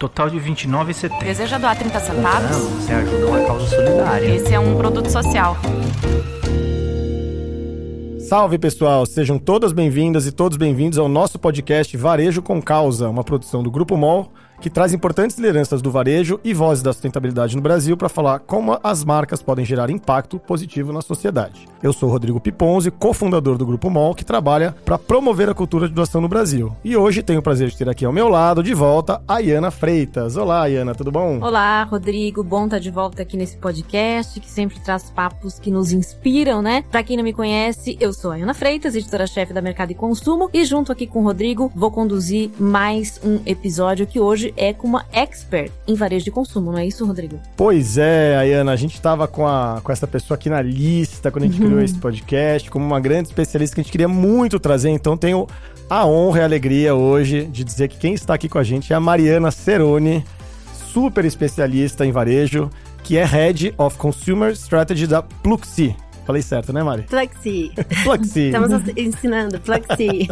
Total de R$29,70. Deseja doar 30 centavos? Não, você ajuda uma causa solidária. Esse é um produto social. Salve pessoal, sejam todas bem-vindas e todos bem-vindos ao nosso podcast Varejo com Causa, uma produção do Grupo MOL que traz importantes lideranças do varejo e vozes da sustentabilidade no Brasil para falar como as marcas podem gerar impacto positivo na sociedade. Eu sou Rodrigo Piponzi, cofundador do Grupo MOL, que trabalha para promover a cultura de doação no Brasil. E hoje tenho o prazer de ter aqui ao meu lado, de volta, a Iana Freitas. Olá, Iana, tudo bom? Olá, Rodrigo. Bom estar de volta aqui nesse podcast, que sempre traz papos que nos inspiram, né? Para quem não me conhece, eu sou a Iana Freitas, editora-chefe da Mercado e Consumo, e junto aqui com o Rodrigo, vou conduzir mais um episódio que hoje é com uma expert em varejo de consumo, não é isso, Rodrigo? Pois é, Ayana, a gente estava com, a, com essa pessoa aqui na lista quando a gente uhum. criou esse podcast, como uma grande especialista que a gente queria muito trazer, então tenho a honra e a alegria hoje de dizer que quem está aqui com a gente é a Mariana Ceroni, super especialista em varejo, que é Head of Consumer Strategy da Pluxi. Falei certo, né, Mari? Pluxi. Pluxi. Estamos ensinando, Pluxi.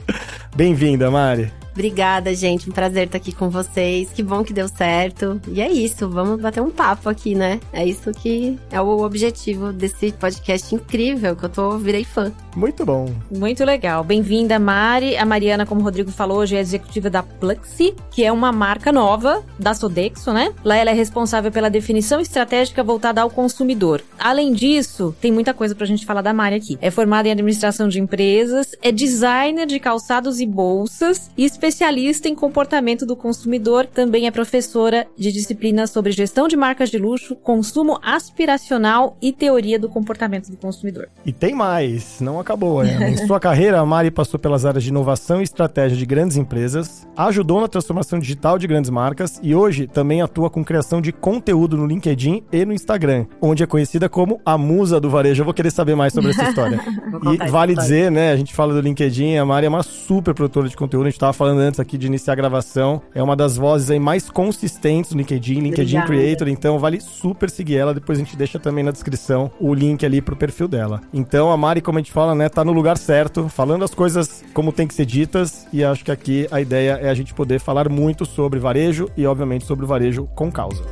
Bem-vinda, Mari. Obrigada, gente. Um prazer estar aqui com vocês. Que bom que deu certo. E é isso, vamos bater um papo aqui, né? É isso que é o objetivo desse podcast incrível que eu tô virei fã. Muito bom. Muito legal. Bem-vinda, Mari. A Mariana, como o Rodrigo falou, hoje é executiva da Pluxi, que é uma marca nova da Sodexo, né? Lá ela é responsável pela definição estratégica voltada ao consumidor. Além disso, tem muita coisa pra gente falar da Mari aqui. É formada em administração de empresas, é designer de calçados e bolsas e especialista em comportamento do consumidor, também é professora de disciplinas sobre gestão de marcas de luxo, consumo aspiracional e teoria do comportamento do consumidor. E tem mais, não acabou. Né? Em sua carreira, a Mari passou pelas áreas de inovação e estratégia de grandes empresas, ajudou na transformação digital de grandes marcas e hoje também atua com criação de conteúdo no LinkedIn e no Instagram, onde é conhecida como a musa do varejo. Eu vou querer saber mais sobre essa história. e vale dizer, né, a gente fala do LinkedIn, a Mari é uma super produtora de conteúdo, a gente estava falando falando antes aqui de iniciar a gravação. É uma das vozes aí mais consistentes no LinkedIn, LinkedIn Obrigada. Creator, então vale super seguir ela. Depois a gente deixa também na descrição o link ali pro perfil dela. Então a Mari, como a gente fala, né, tá no lugar certo, falando as coisas como tem que ser ditas. E acho que aqui a ideia é a gente poder falar muito sobre varejo e, obviamente, sobre o varejo com causa.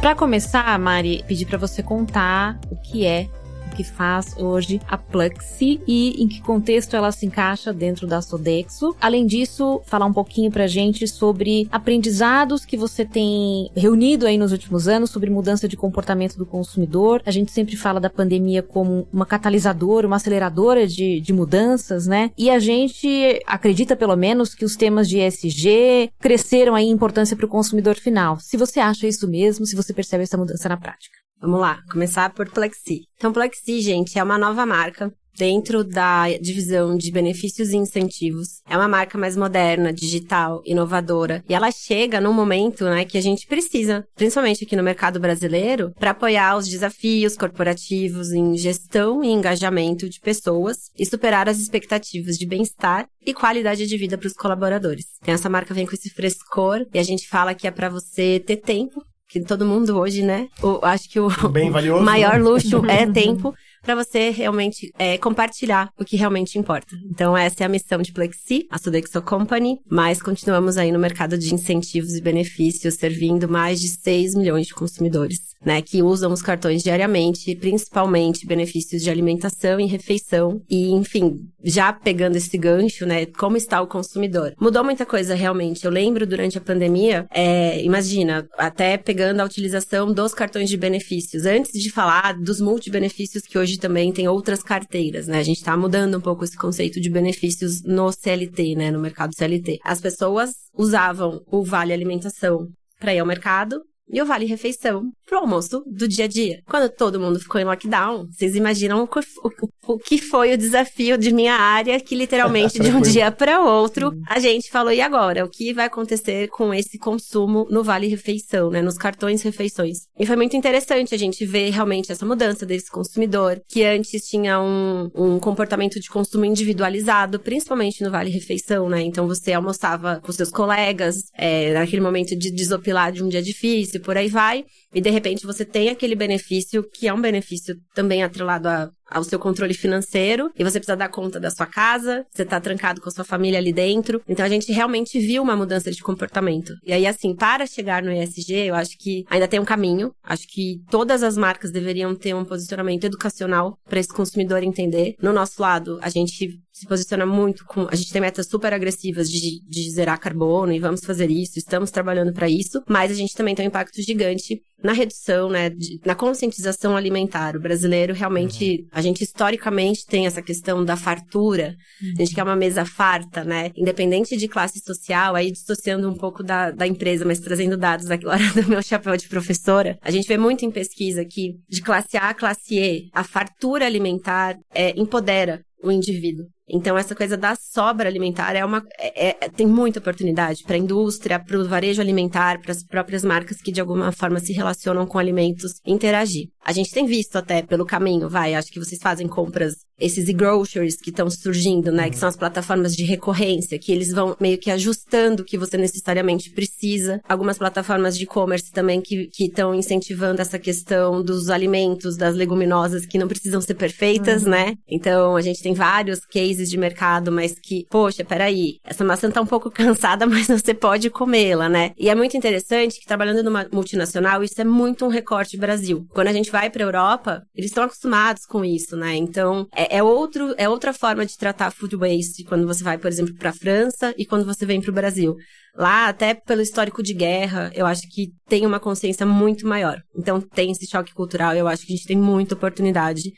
Para começar, Mari, pedir para você contar o que é que faz hoje a Pluxi e em que contexto ela se encaixa dentro da Sodexo. Além disso, falar um pouquinho pra gente sobre aprendizados que você tem reunido aí nos últimos anos sobre mudança de comportamento do consumidor. A gente sempre fala da pandemia como uma catalisadora, uma aceleradora de, de mudanças, né? E a gente acredita, pelo menos, que os temas de ESG cresceram aí em importância para o consumidor final. Se você acha isso mesmo, se você percebe essa mudança na prática. Vamos lá, começar por Plexi. Então, Plexi, gente, é uma nova marca dentro da divisão de benefícios e incentivos. É uma marca mais moderna, digital, inovadora. E ela chega num momento, né, que a gente precisa, principalmente aqui no mercado brasileiro, para apoiar os desafios corporativos em gestão e engajamento de pessoas e superar as expectativas de bem-estar e qualidade de vida para os colaboradores. Então essa marca vem com esse frescor e a gente fala que é para você ter tempo que todo mundo hoje, né? O, acho que o, valioso, maior né? luxo é tempo para você realmente é, compartilhar o que realmente importa. Então, essa é a missão de Plexi, a Sodexo Company, mas continuamos aí no mercado de incentivos e benefícios, servindo mais de 6 milhões de consumidores, né, que usam os cartões diariamente, principalmente benefícios de alimentação e refeição. E, enfim, já pegando esse gancho, né, como está o consumidor? Mudou muita coisa realmente. Eu lembro durante a pandemia, é, imagina, até pegando a utilização dos cartões de benefícios, antes de falar dos multibenefícios que hoje também tem outras carteiras, né? A gente está mudando um pouco esse conceito de benefícios no CLT, né? No mercado CLT. As pessoas usavam o vale alimentação para ir ao mercado e o vale refeição pro almoço do dia a dia. Quando todo mundo ficou em lockdown, vocês imaginam o, o, o que foi o desafio de minha área, que literalmente de um dia para outro a gente falou: e agora? O que vai acontecer com esse consumo no vale refeição, né? Nos cartões refeições. E foi muito interessante a gente ver realmente essa mudança desse consumidor, que antes tinha um, um comportamento de consumo individualizado, principalmente no vale refeição, né? Então você almoçava com seus colegas, é, naquele momento de desopilar de um dia difícil, por aí vai. E de repente você tem aquele benefício que é um benefício também atrelado a, ao seu controle financeiro e você precisa dar conta da sua casa, você tá trancado com a sua família ali dentro. Então a gente realmente viu uma mudança de comportamento. E aí, assim, para chegar no ESG, eu acho que ainda tem um caminho. Acho que todas as marcas deveriam ter um posicionamento educacional para esse consumidor entender. No nosso lado, a gente se posiciona muito com. A gente tem metas super agressivas de, de zerar carbono e vamos fazer isso, estamos trabalhando para isso, mas a gente também tem um impacto gigante na redução, né, de, na conscientização alimentar. O brasileiro realmente, uhum. a gente historicamente tem essa questão da fartura, uhum. a gente quer uma mesa farta, né, independente de classe social, aí dissociando um pouco da, da empresa, mas trazendo dados aqui hora do meu chapéu de professora, a gente vê muito em pesquisa que de classe A a classe E, a fartura alimentar é, empodera o indivíduo. Então, essa coisa da sobra alimentar é uma. É, é, tem muita oportunidade para a indústria, para o varejo alimentar, para as próprias marcas que de alguma forma se relacionam com alimentos interagir. A gente tem visto até pelo caminho, vai, acho que vocês fazem compras, esses e-groceries que estão surgindo, né? Que são as plataformas de recorrência, que eles vão meio que ajustando o que você necessariamente precisa. Algumas plataformas de e-commerce também que estão incentivando essa questão dos alimentos, das leguminosas que não precisam ser perfeitas, uhum. né? Então, a gente tem vários cases de mercado, mas que, poxa, peraí, essa maçã tá um pouco cansada, mas você pode comê-la, né? E é muito interessante que trabalhando numa multinacional, isso é muito um recorte Brasil. Quando a gente vai para a Europa, eles estão acostumados com isso, né? Então, é, é, outro, é outra forma de tratar food waste quando você vai, por exemplo, para a França e quando você vem para o Brasil. Lá, até pelo histórico de guerra, eu acho que tem uma consciência muito maior. Então, tem esse choque cultural, eu acho que a gente tem muita oportunidade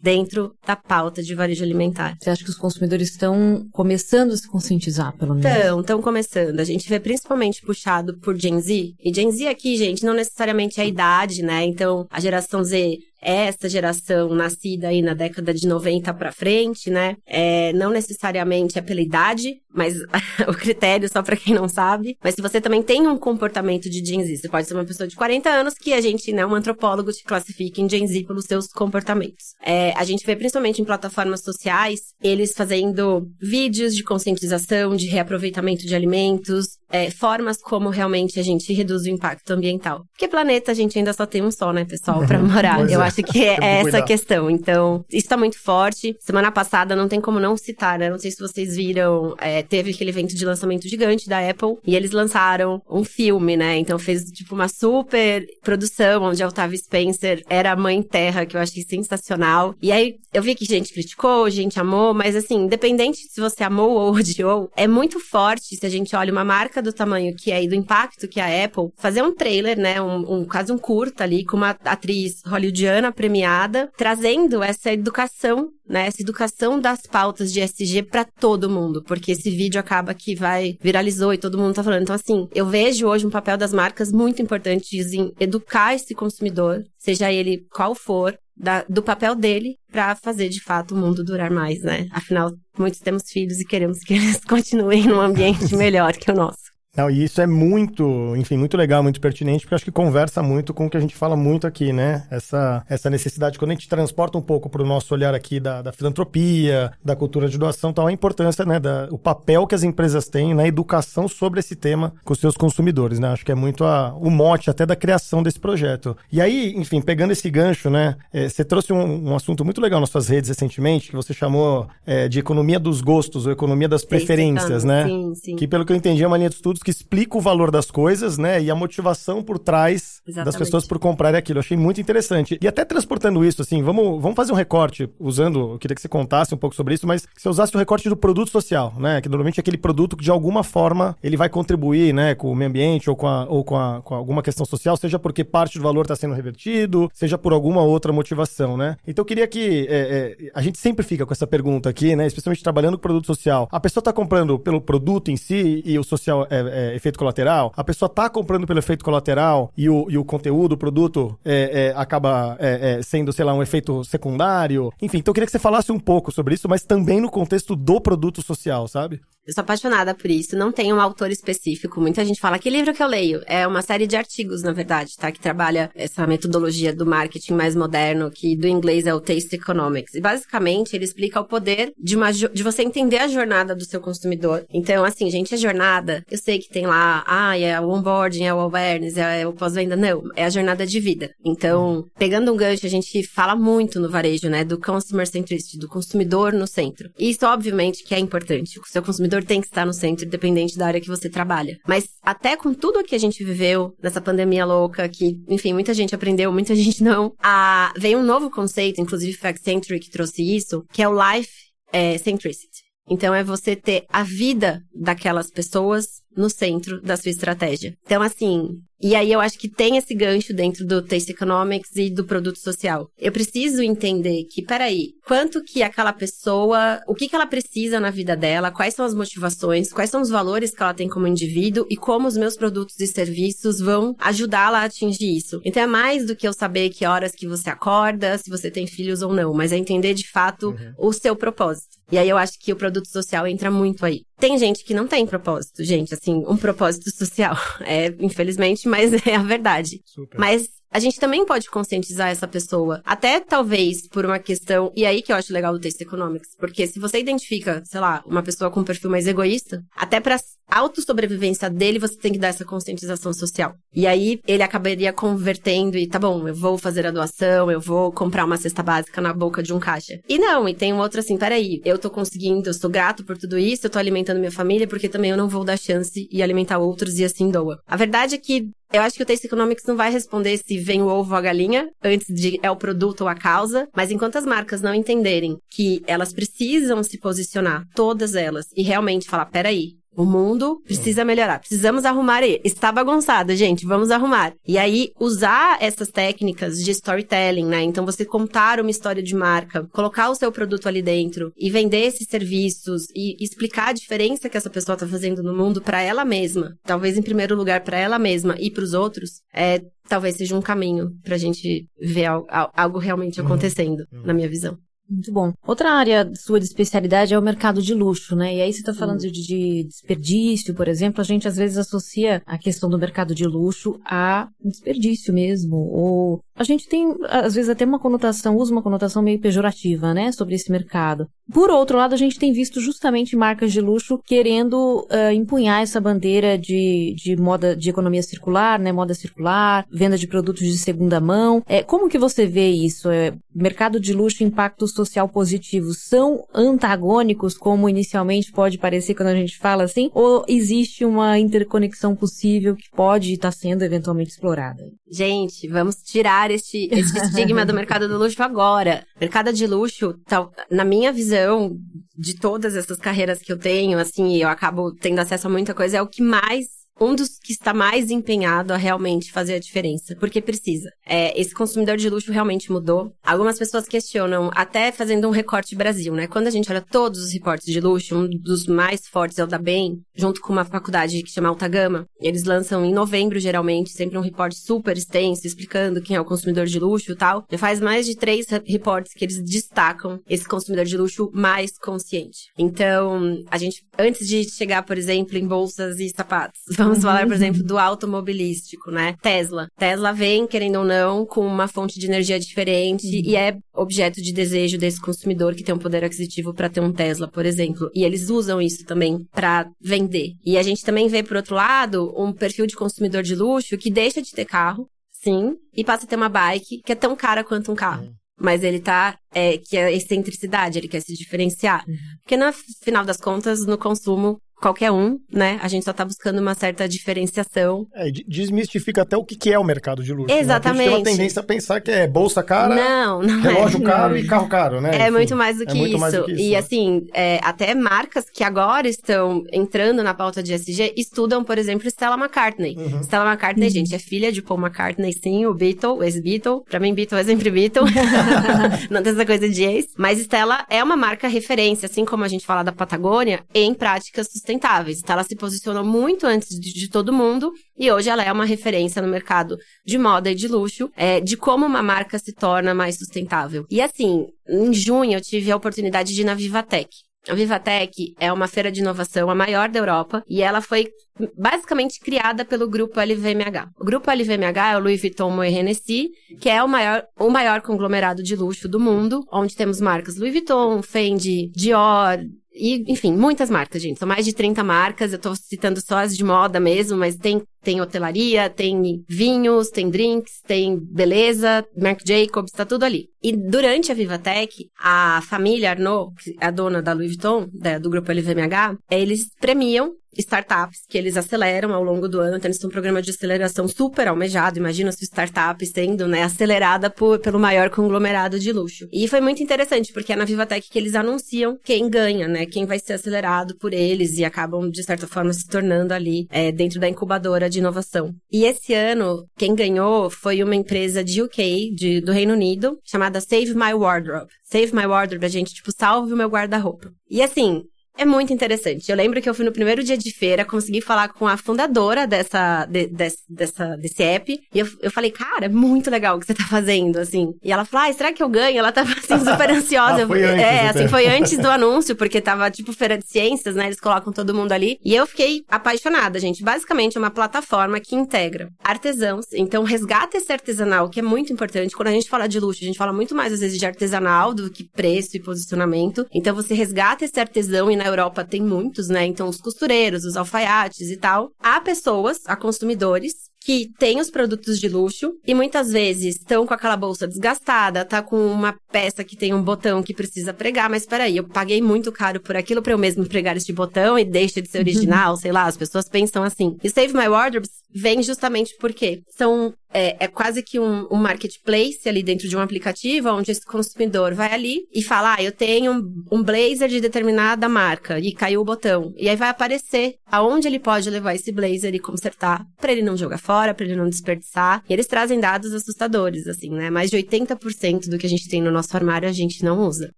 dentro da pauta de varejo alimentar. Você acha que os consumidores estão começando a se conscientizar, pelo menos? Estão, estão começando. A gente vê principalmente puxado por Gen Z. E Gen Z aqui, gente, não necessariamente é a idade, né? Então, a geração Z essa geração nascida aí na década de 90 para frente, né? É, não necessariamente é pela idade, mas o critério só para quem não sabe. Mas se você também tem um comportamento de Gen Z, você pode ser uma pessoa de 40 anos que a gente, né, um antropólogo te classifica em Gen Z pelos seus comportamentos. É, a gente vê principalmente em plataformas sociais eles fazendo vídeos de conscientização, de reaproveitamento de alimentos, é, formas como realmente a gente reduz o impacto ambiental. Porque planeta a gente ainda só tem um só, né, pessoal, para morar. Eu é. acho que é essa a questão. Então, isso tá muito forte. Semana passada não tem como não citar, né? Não sei se vocês viram, é, teve aquele evento de lançamento gigante da Apple e eles lançaram um filme, né? Então fez tipo uma super produção onde a Octavia Spencer era a mãe terra, que eu achei sensacional. E aí eu vi que gente criticou, gente amou, mas assim, independente se você amou ou odiou, é muito forte se a gente olha uma marca do tamanho que é e do impacto que é a Apple, fazer um trailer, né? Um, um quase um curta ali com uma atriz hollywoodiana premiada, trazendo essa educação, né? Essa educação das pautas de SG para todo mundo, porque esse vídeo acaba que vai viralizou e todo mundo tá falando. Então assim, eu vejo hoje um papel das marcas muito importante em educar esse consumidor, seja ele qual for, da, do papel dele para fazer de fato o mundo durar mais, né? Afinal, muitos temos filhos e queremos que eles continuem num ambiente melhor que o nosso. Não, e isso é muito, enfim, muito legal, muito pertinente, porque acho que conversa muito com o que a gente fala muito aqui, né? Essa, essa necessidade, quando a gente transporta um pouco para o nosso olhar aqui da, da, filantropia, da cultura de doação, tal, a importância, né, da, o papel que as empresas têm na educação sobre esse tema com os seus consumidores, né? Acho que é muito a, o mote até da criação desse projeto. E aí, enfim, pegando esse gancho, né, é, você trouxe um, um, assunto muito legal nas suas redes recentemente, que você chamou é, de economia dos gostos, ou economia das preferências, né? Sim, sim. Que pelo que eu entendi é uma linha de estudos que explica o valor das coisas, né? E a motivação por trás Exatamente. das pessoas por comprarem aquilo. Eu achei muito interessante. E até transportando isso, assim, vamos, vamos fazer um recorte, usando, eu queria que você contasse um pouco sobre isso, mas que você usasse o recorte do produto social, né? Que normalmente é aquele produto que de alguma forma ele vai contribuir, né, com o meio ambiente ou com, a, ou com, a, com alguma questão social, seja porque parte do valor está sendo revertido, seja por alguma outra motivação, né? Então eu queria que é, é, a gente sempre fica com essa pergunta aqui, né? Especialmente trabalhando com produto social. A pessoa está comprando pelo produto em si e o social é, é efeito colateral, a pessoa tá comprando pelo efeito colateral e o, e o conteúdo, o produto, é, é, acaba é, é, sendo, sei lá, um efeito secundário. Enfim, então eu queria que você falasse um pouco sobre isso, mas também no contexto do produto social, sabe? Eu sou apaixonada por isso, não tem um autor específico. Muita gente fala, que livro que eu leio? É uma série de artigos, na verdade, tá? Que trabalha essa metodologia do marketing mais moderno, que do inglês é o Taste Economics. E basicamente ele explica o poder de, uma, de você entender a jornada do seu consumidor. Então, assim, gente, a jornada, eu sei que tem lá, ah, é o onboarding, é o awareness, é o pós-venda. Não, é a jornada de vida. Então, pegando um gancho, a gente fala muito no varejo, né? Do customer centricity, do consumidor no centro. Isso, obviamente, que é importante. O seu consumidor consumidor tem que estar no centro, independente da área que você trabalha. Mas até com tudo que a gente viveu nessa pandemia louca, que, enfim, muita gente aprendeu, muita gente não, a... veio um novo conceito, inclusive Fact Century que trouxe isso, que é o Life é, Centricity. Então é você ter a vida daquelas pessoas no centro da sua estratégia. Então, assim, e aí eu acho que tem esse gancho dentro do Taste Economics e do produto social. Eu preciso entender que, peraí, quanto que aquela pessoa, o que, que ela precisa na vida dela, quais são as motivações, quais são os valores que ela tem como indivíduo e como os meus produtos e serviços vão ajudá-la a atingir isso. Então é mais do que eu saber que horas que você acorda, se você tem filhos ou não, mas é entender de fato uhum. o seu propósito. E aí eu acho que o produto social entra muito aí. Tem gente que não tem propósito, gente, assim, um propósito social. É, infelizmente, mas é a verdade. Super. Mas a gente também pode conscientizar essa pessoa. Até talvez por uma questão. E aí que eu acho legal do texto economics. Porque se você identifica, sei lá, uma pessoa com um perfil mais egoísta, até pra autossobrevivência dele, você tem que dar essa conscientização social. E aí ele acabaria convertendo e tá bom, eu vou fazer a doação, eu vou comprar uma cesta básica na boca de um caixa. E não, e tem um outro assim, peraí, eu tô conseguindo, eu sou grato por tudo isso, eu tô alimentando minha família, porque também eu não vou dar chance e alimentar outros e assim doa. A verdade é que eu acho que o Taste Economics não vai responder se vem o ovo ou a galinha, antes de é o produto ou a causa, mas enquanto as marcas não entenderem que elas precisam se posicionar, todas elas, e realmente falar, peraí, o mundo precisa melhorar. Precisamos arrumar ele. Está bagunçado, gente. Vamos arrumar. E aí, usar essas técnicas de storytelling, né? Então, você contar uma história de marca, colocar o seu produto ali dentro e vender esses serviços e explicar a diferença que essa pessoa está fazendo no mundo para ela mesma. Talvez, em primeiro lugar, para ela mesma e para os outros. É, talvez seja um caminho para a gente ver algo realmente uhum. acontecendo, uhum. na minha visão. Muito bom. Outra área sua de especialidade é o mercado de luxo, né? E aí você está falando de, de, desperdício, por exemplo, a gente às vezes associa a questão do mercado de luxo a desperdício mesmo, ou a gente tem, às vezes, até uma conotação, usa uma conotação meio pejorativa, né, sobre esse mercado. Por outro lado, a gente tem visto justamente marcas de luxo querendo uh, empunhar essa bandeira de, de moda, de economia circular, né, moda circular, venda de produtos de segunda mão. É, como que você vê isso? É, mercado de luxo e impacto social positivo são antagônicos, como inicialmente pode parecer quando a gente fala assim? Ou existe uma interconexão possível que pode estar sendo eventualmente explorada? Gente, vamos tirar este, estigma do mercado do luxo agora. Mercado de luxo, tal, na minha visão, de todas essas carreiras que eu tenho, assim, eu acabo tendo acesso a muita coisa, é o que mais um dos que está mais empenhado a realmente fazer a diferença, porque precisa. É, esse consumidor de luxo realmente mudou. Algumas pessoas questionam, até fazendo um recorte Brasil, né? Quando a gente olha todos os reportes de luxo, um dos mais fortes é o da Bem, junto com uma faculdade que chama Alta Gama. Eles lançam em novembro, geralmente, sempre um reporte super extenso, explicando quem é o consumidor de luxo e tal. Já faz mais de três reportes que eles destacam esse consumidor de luxo mais consciente. Então, a gente, antes de chegar, por exemplo, em bolsas e sapatos, Vamos falar, por uhum. exemplo, do automobilístico, né? Tesla. Tesla vem, querendo ou não, com uma fonte de energia diferente uhum. e é objeto de desejo desse consumidor que tem um poder aquisitivo para ter um Tesla, por exemplo. E eles usam isso também para vender. E a gente também vê, por outro lado, um perfil de consumidor de luxo que deixa de ter carro, sim, e passa a ter uma bike que é tão cara quanto um carro. Uhum. Mas ele tá. É, que é excentricidade, ele quer se diferenciar. Uhum. Porque no final das contas, no consumo, qualquer um, né? A gente só tá buscando uma certa diferenciação. É, desmistifica até o que é o mercado de luxo. Exatamente. Né? A gente tem uma tendência a pensar que é bolsa cara, não, não relógio é. caro e carro caro, né? É Enfim, muito mais do é que, é isso. Do que isso. E né? assim, é, até marcas que agora estão entrando na pauta de SG estudam, por exemplo, Stella McCartney. Uhum. Stella McCartney, uhum. gente, é filha de Paul McCartney, sim, o Beatle, o ex-Beatle. Pra mim, Beatle é sempre Beatle. não tem essa coisa de ex. Mas Stella é uma marca referência, assim como a gente fala da Patagônia, em práticas sustentáveis. Então, ela se posicionou muito antes de, de, todo mundo e hoje ela é uma referência no mercado de moda e de luxo, é, de como uma marca se torna mais sustentável. E assim, em junho eu tive a oportunidade de ir na Vivatech A Vivatech é uma feira de inovação, a maior da Europa, e ela foi basicamente criada pelo grupo LVMH. O grupo LVMH é o Louis Vuitton Moet Hennessy, que é o maior, o maior conglomerado de luxo do mundo, onde temos marcas Louis Vuitton, Fendi, Dior, e, enfim, muitas marcas, gente. São mais de 30 marcas. Eu tô citando só as de moda mesmo, mas tem, tem hotelaria, tem vinhos, tem drinks, tem beleza, Marc Jacobs, tá tudo ali. E durante a Vivatech, a família Arnaud, a dona da Louis Vuitton, da, do grupo LVMH, eles premiam startups que eles aceleram ao longo do ano. Então, eles têm um programa de aceleração super almejado. Imagina sua startup sendo né, acelerada por, pelo maior conglomerado de luxo. E foi muito interessante, porque é na Vivatech que eles anunciam quem ganha, né? Quem vai ser acelerado por eles e acabam, de certa forma, se tornando ali é, dentro da incubadora de inovação. E esse ano, quem ganhou foi uma empresa de UK, de, do Reino Unido, chamada Save My Wardrobe. Save My Wardrobe, a gente, tipo, salve o meu guarda-roupa. E assim, é muito interessante. Eu lembro que eu fui no primeiro dia de feira, consegui falar com a fundadora dessa, de, desse, dessa, desse app. E eu, eu falei, cara, é muito legal o que você tá fazendo, assim. E ela falou, ah, será que eu ganho? Ela tava, assim, super ansiosa. ah, foi antes, é, assim, foi antes do anúncio, porque tava, tipo, feira de ciências, né? Eles colocam todo mundo ali. E eu fiquei apaixonada, gente. Basicamente, é uma plataforma que integra artesãos. Então, resgata esse artesanal, que é muito importante. Quando a gente fala de luxo, a gente fala muito mais, às vezes, de artesanal do que preço e posicionamento. Então, você resgata esse artesão e na Europa tem muitos, né? Então, os costureiros, os alfaiates e tal. Há pessoas, há consumidores que têm os produtos de luxo e muitas vezes estão com aquela bolsa desgastada, tá com uma peça que tem um botão que precisa pregar, mas peraí, eu paguei muito caro por aquilo para eu mesmo pregar este botão e deixa de ser original, sei lá, as pessoas pensam assim. E Save My Wardrobes vem justamente porque são é, é, quase que um, um, marketplace ali dentro de um aplicativo, onde esse consumidor vai ali e fala: Ah, eu tenho um, um, blazer de determinada marca, e caiu o botão. E aí vai aparecer aonde ele pode levar esse blazer e consertar, para ele não jogar fora, para ele não desperdiçar. E eles trazem dados assustadores, assim, né? Mais de 80% do que a gente tem no nosso armário a gente não usa.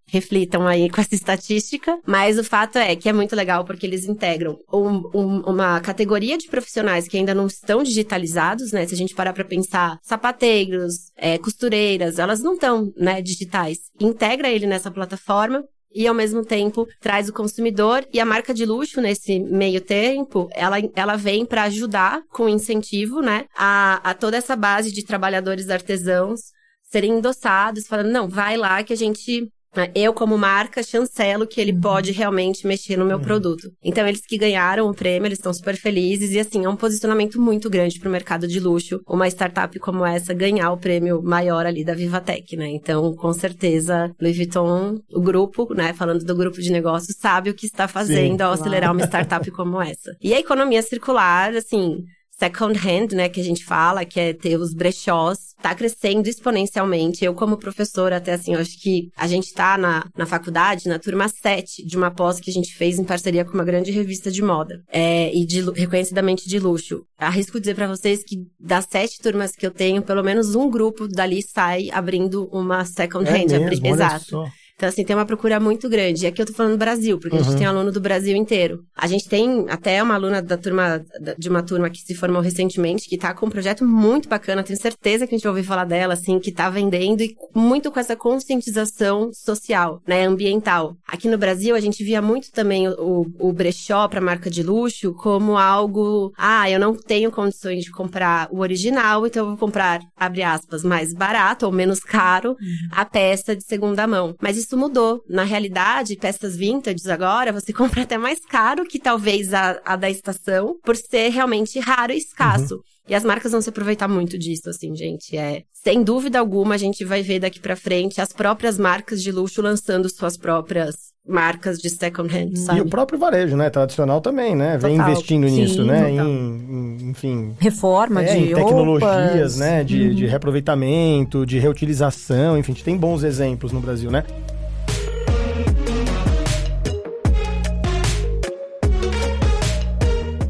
Reflitam aí com essa estatística, mas o fato é que é muito legal porque eles integram um, uma categoria de profissionais que ainda não estão digitalizados, né? Se a gente parar pra pensar, sapateiros, é, costureiras, elas não estão, né, digitais. Integra ele nessa plataforma e ao mesmo tempo traz o consumidor e a marca de luxo nesse meio tempo, ela, ela vem para ajudar com incentivo, né, a, a toda essa base de trabalhadores artesãos serem endossados, falando, não, vai lá que a gente? Eu, como marca, chancelo que ele pode realmente mexer no meu uhum. produto. Então, eles que ganharam o prêmio, eles estão super felizes. E, assim, é um posicionamento muito grande para o mercado de luxo. Uma startup como essa ganhar o prêmio maior ali da Vivatech, né? Então, com certeza, Louis Vuitton, o grupo, né? Falando do grupo de negócios, sabe o que está fazendo Sim, ao acelerar uma startup como essa. E a economia circular, assim, second hand, né, que a gente fala, que é ter os brechós, tá crescendo exponencialmente. Eu, como professora, até assim, eu acho que a gente tá na, na faculdade, na turma 7 de uma pós que a gente fez em parceria com uma grande revista de moda, é, e de, reconhecidamente de luxo. Arrisco dizer para vocês que das sete turmas que eu tenho, pelo menos um grupo dali sai abrindo uma second é hand. Mesmo, Exato. Então, assim, tem uma procura muito grande. E aqui eu tô falando do Brasil, porque uhum. a gente uhum. tem aluno do Brasil inteiro. A gente tem até uma aluna da turma, de uma turma que se formou recentemente, que tá com um projeto muito bacana. Tenho certeza que a gente vai ouvir falar dela, assim, que tá vendendo e muito com essa conscientização social, né, ambiental. Aqui no Brasil, a gente via muito também o, o brechó pra marca de luxo como algo, ah, eu não tenho condições de comprar o original, então eu vou comprar, abre aspas, mais barato ou menos caro, uhum. a peça de segunda mão. Mas isso isso mudou. Na realidade, peças vintage agora, você compra até mais caro que talvez a, a da estação, por ser realmente raro e escasso. Uhum. E as marcas vão se aproveitar muito disso, assim, gente. É, sem dúvida alguma, a gente vai ver daqui para frente as próprias marcas de luxo lançando suas próprias marcas de second hand, sabe? E o próprio varejo, né? Tradicional também, né? Vem total. investindo Sim, nisso, né? Em, em, enfim. Reforma é, de em tecnologias, roupas. né? De, uhum. de reaproveitamento, de reutilização, enfim, a gente tem bons exemplos no Brasil, né?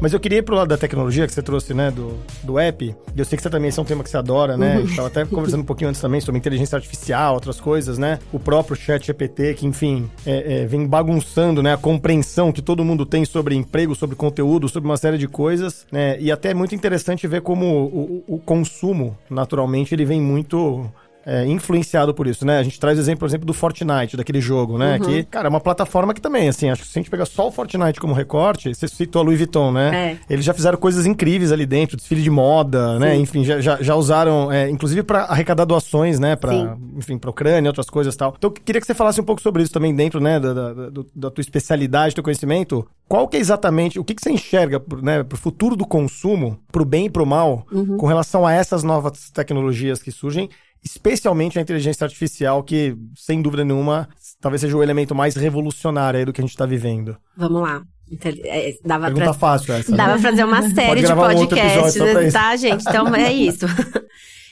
Mas eu queria ir pro lado da tecnologia que você trouxe, né, do, do app. E eu sei que você também, esse é um tema que você adora, né? Tava até conversando um pouquinho antes também sobre inteligência artificial, outras coisas, né? O próprio chat GPT, que, enfim, é, é, vem bagunçando, né, a compreensão que todo mundo tem sobre emprego, sobre conteúdo, sobre uma série de coisas, né? E até é muito interessante ver como o, o, o consumo, naturalmente, ele vem muito é, influenciado por isso, né? A gente traz o exemplo, por exemplo, do Fortnite, daquele jogo, né? Que, cara, é uma plataforma que também, assim, acho que se a gente pegar só o Fortnite como recorte, você citou a Louis Vuitton, né? É. Eles já fizeram coisas incríveis ali dentro, desfile de moda, né? Enfim, já, já, já usaram, é, inclusive para arrecadar doações, né? Pra, Sim. enfim, pra Ucrânia, outras coisas e tal. Então, eu queria que você falasse um pouco sobre isso também dentro, né? Da, da, da- da tua especialidade, do teu conhecimento. Qual que é exatamente, o que, que você enxerga né, pro futuro do consumo, pro bem e pro mal, com relação a essas novas tecnologias que surgem, especialmente a inteligência artificial, que, sem dúvida nenhuma, talvez seja o elemento mais revolucionário aí do que a gente tá vivendo. Vamos lá. Então, é, dava Pergunta pra fácil essa. né? Dá pra fazer uma série de um outro episódio podcasts, pra isso. tá, gente? Então é isso.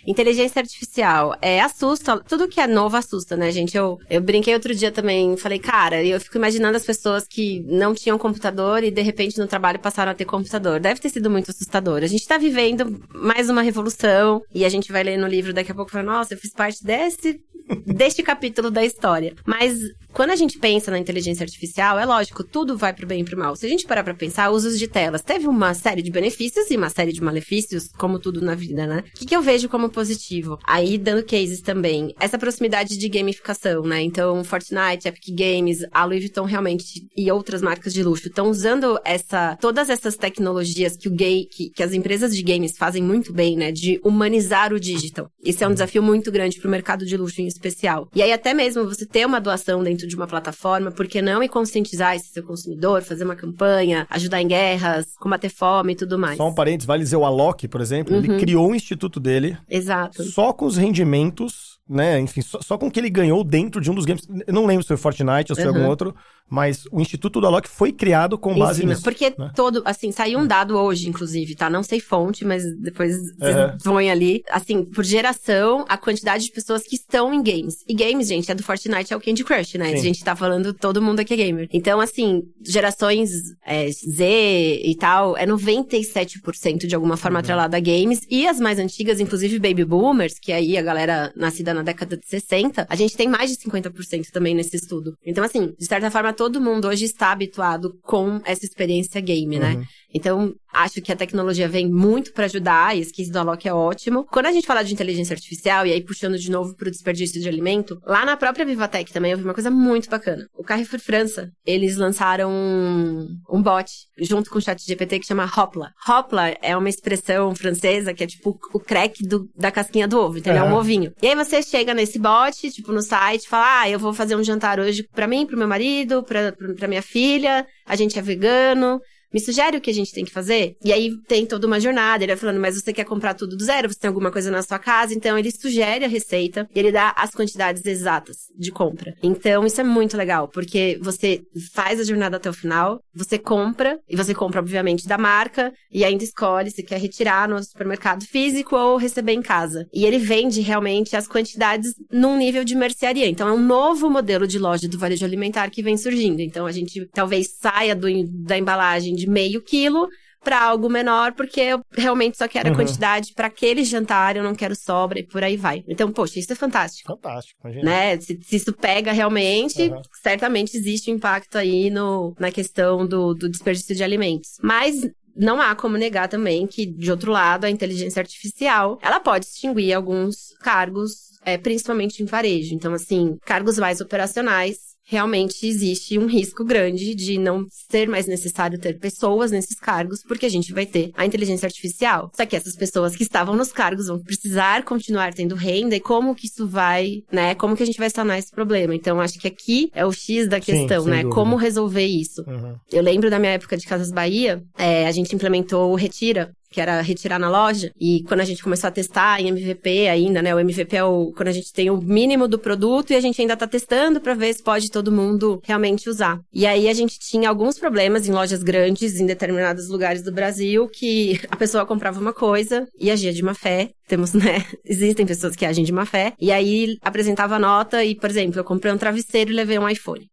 Inteligência artificial é assusta, tudo que é novo assusta, né, gente? Eu, eu brinquei outro dia também, falei, cara, eu fico imaginando as pessoas que não tinham computador e de repente no trabalho passaram a ter computador. Deve ter sido muito assustador. A gente tá vivendo mais uma revolução e a gente vai ler no livro daqui a pouco e falar, nossa, eu fiz parte desse deste capítulo da história. Mas quando a gente pensa na inteligência artificial, é lógico, tudo vai pro bem e pro mal. Se a gente parar pra pensar, usos de telas teve uma série de benefícios e uma série de malefícios, como tudo na vida, né? O que, que eu vejo como positivo? Aí, dando cases também, essa proximidade de gamificação, né? Então, Fortnite, Epic Games, a Louis Vuitton realmente e outras marcas de luxo estão usando essa, todas essas tecnologias que o gay, que, que as empresas de games fazem muito bem, né? De humanizar o digital. Esse é um desafio muito grande pro mercado de luxo em especial. E aí, até mesmo você ter uma doação dentro de uma plataforma, por que não e conscientizar esse seu consumidor, fazer uma campanha, ajudar em guerras, combater fome e tudo mais. Só um parênteses, vale dizer o Alok, por exemplo, ele criou um instituto dele Exato. Só com os rendimentos, né? Enfim, só, só com o que ele ganhou dentro de um dos games. Eu não lembro se foi Fortnite ou se foi algum Uhum. outro, mas o Instituto do Alok foi criado com base nisso. Porque né? todo, assim, saiu um dado hoje, inclusive, tá? Não sei fonte, mas depois vocês Uhum. põem ali. Assim, por geração, a quantidade de pessoas que estão em games. E games, gente, é do Fortnite, é o Candy Crush, né? Sim. A gente tá falando, todo mundo aqui é gamer. Então, assim, gerações é, Z e tal, é 97% de alguma Uhum. forma atrelada a games. E as mais antigas, inclusive Baby Boomers, que aí a galera nascida na década de 60, a gente tem mais de 50% também nesse estudo. Então, assim, de certa forma, todo mundo hoje está habituado com essa experiência game, né? Uhum. Então, acho que a tecnologia vem muito pra ajudar, e esse do Alok é ótimo. Quando a gente fala de inteligência artificial, e aí puxando de novo pro desperdício de alimento, lá na própria Vivatech também eu vi uma coisa muito bacana. O Carrefour França, eles lançaram um, um bot junto com o chat GPT que chama Hopla. Hopla é uma expressão francesa que é tipo o crack do- da casquinha do ovo, entendeu? É um Aham. ovinho. E aí você chega nesse bot, tipo, no site, fala, ah, eu vou fazer um jantar hoje pra mim, pro meu marido, pra, pra minha filha, a gente é vegano, me sugere o que a gente tem que fazer? E aí tem toda uma jornada, ele vai falando, mas você quer comprar tudo do zero? Você tem alguma coisa na sua casa? Então ele sugere a receita e ele dá as quantidades exatas de compra. Então isso é muito legal, porque você faz a jornada até o final, você compra, e você compra, obviamente, da marca, e ainda escolhe se quer retirar no supermercado físico ou receber em casa. E ele vende realmente as quantidades num nível de mercearia. Então é um novo modelo de loja do varejo alimentar que vem surgindo. Então a gente talvez saia do, da embalagem de meio quilo para algo menor, porque eu realmente só quero Uhum. a quantidade para aquele jantar, eu não quero sobra e por aí vai. Então, poxa, isso é fantástico. Fantástico, imagina. Né? Se, se isso pega realmente, Uhum. certamente existe um impacto aí no, na questão do, do desperdício de alimentos. Mas não há como negar também que, de outro lado, a inteligência artificial, ela pode extinguir alguns cargos, é, principalmente em varejo. Então, assim, cargos mais operacionais, realmente existe um risco grande de não ser mais necessário ter pessoas nesses cargos, porque a gente vai ter a inteligência artificial. Só que essas pessoas que estavam nos cargos vão precisar continuar tendo renda e como que isso vai, né? Como que a gente vai sanar esse problema? Então, acho que aqui é o X da Sim, questão, sem né? dúvida. Como resolver isso? Uhum. Eu lembro da minha época de Casas Bahia, é, a gente implementou o Retira, que era retirar na loja. E quando a gente começou a testar em MVP ainda, né? O MVP é o, quando a gente tem o mínimo do produto e a gente ainda tá testando pra ver se pode todo mundo realmente usar. E aí a gente tinha alguns problemas em lojas grandes, em determinados lugares do Brasil, que a pessoa comprava uma coisa e agia de má fé. Temos, né? Existem pessoas que agem de má fé. E aí apresentava a nota e, por exemplo, eu comprei um travesseiro e levei um iPhone.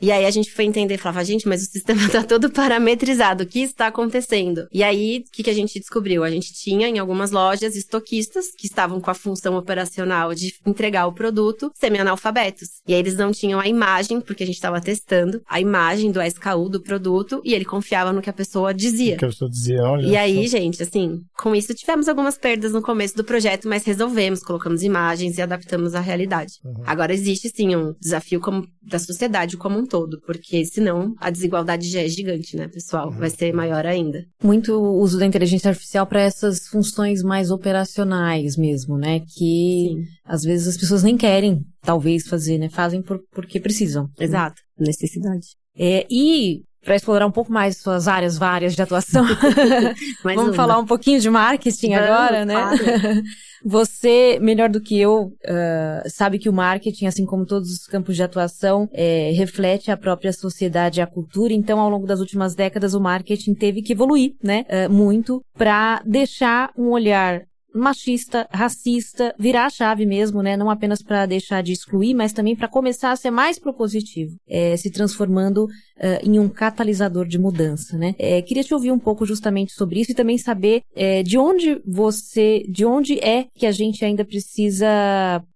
E aí a gente foi entender e falava, gente, mas o sistema tá todo parametrizado, o que está acontecendo? E aí, o que, que a gente descobriu? A gente tinha em algumas lojas estoquistas que estavam com a função operacional de entregar o produto semi-analfabetos. E aí eles não tinham a imagem, porque a gente estava testando, a imagem do SKU do produto e ele confiava no que a pessoa dizia. O que a pessoa dizia, olha. E aí, só. gente, assim, com isso tivemos algumas perdas no começo começo do projeto, mas resolvemos, colocamos imagens e adaptamos à realidade. Uhum. Agora existe sim um desafio como, da sociedade como um todo, porque senão a desigualdade já é gigante, né, pessoal? Vai ser maior ainda. Muito uso da inteligência artificial para essas funções mais operacionais mesmo, né? Que Sim, às vezes as pessoas nem querem, talvez, fazer, né? Fazem por, porque precisam. exato. Necessidade. É, e para explorar um pouco mais suas áreas várias de atuação, vamos uma. falar um pouquinho de marketing Vamos, agora, né? claro. Você, melhor do que eu, ah, sabe que o marketing, assim como todos os campos de atuação, é, reflete a própria sociedade e a cultura. Então, ao longo das últimas décadas, o marketing teve que evoluir, né? ah, muito, para deixar um olhar machista, racista, virar a chave mesmo, né? Não apenas para deixar de excluir, mas também para começar a ser mais propositivo, é, se transformando eh, em um catalisador de mudança, né? É, queria te ouvir um pouco justamente sobre isso e também saber é, de onde você, de onde é que a gente ainda precisa,